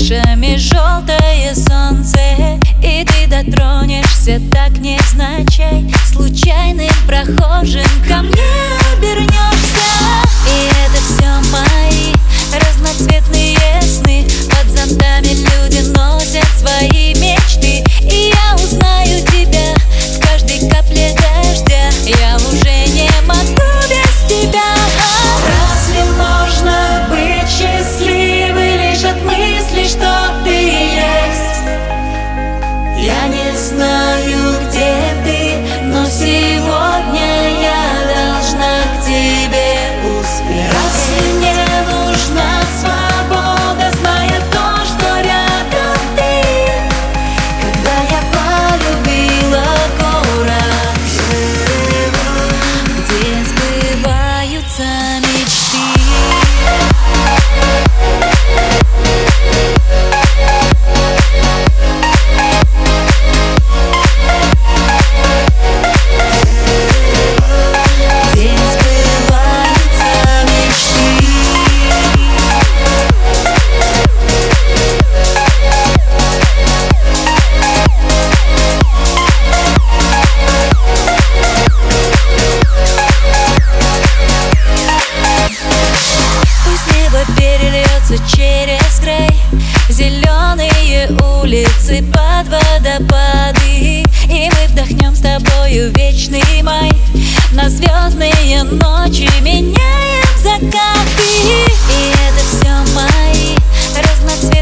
крышами желтое солнце И ты дотронешься так невзначай Случайным прохожим ко мне Зеленые улицы под водопады. И мы вдохнем с тобою вечный май. На звездные ночи меняем закаты. И это все мои разноцветные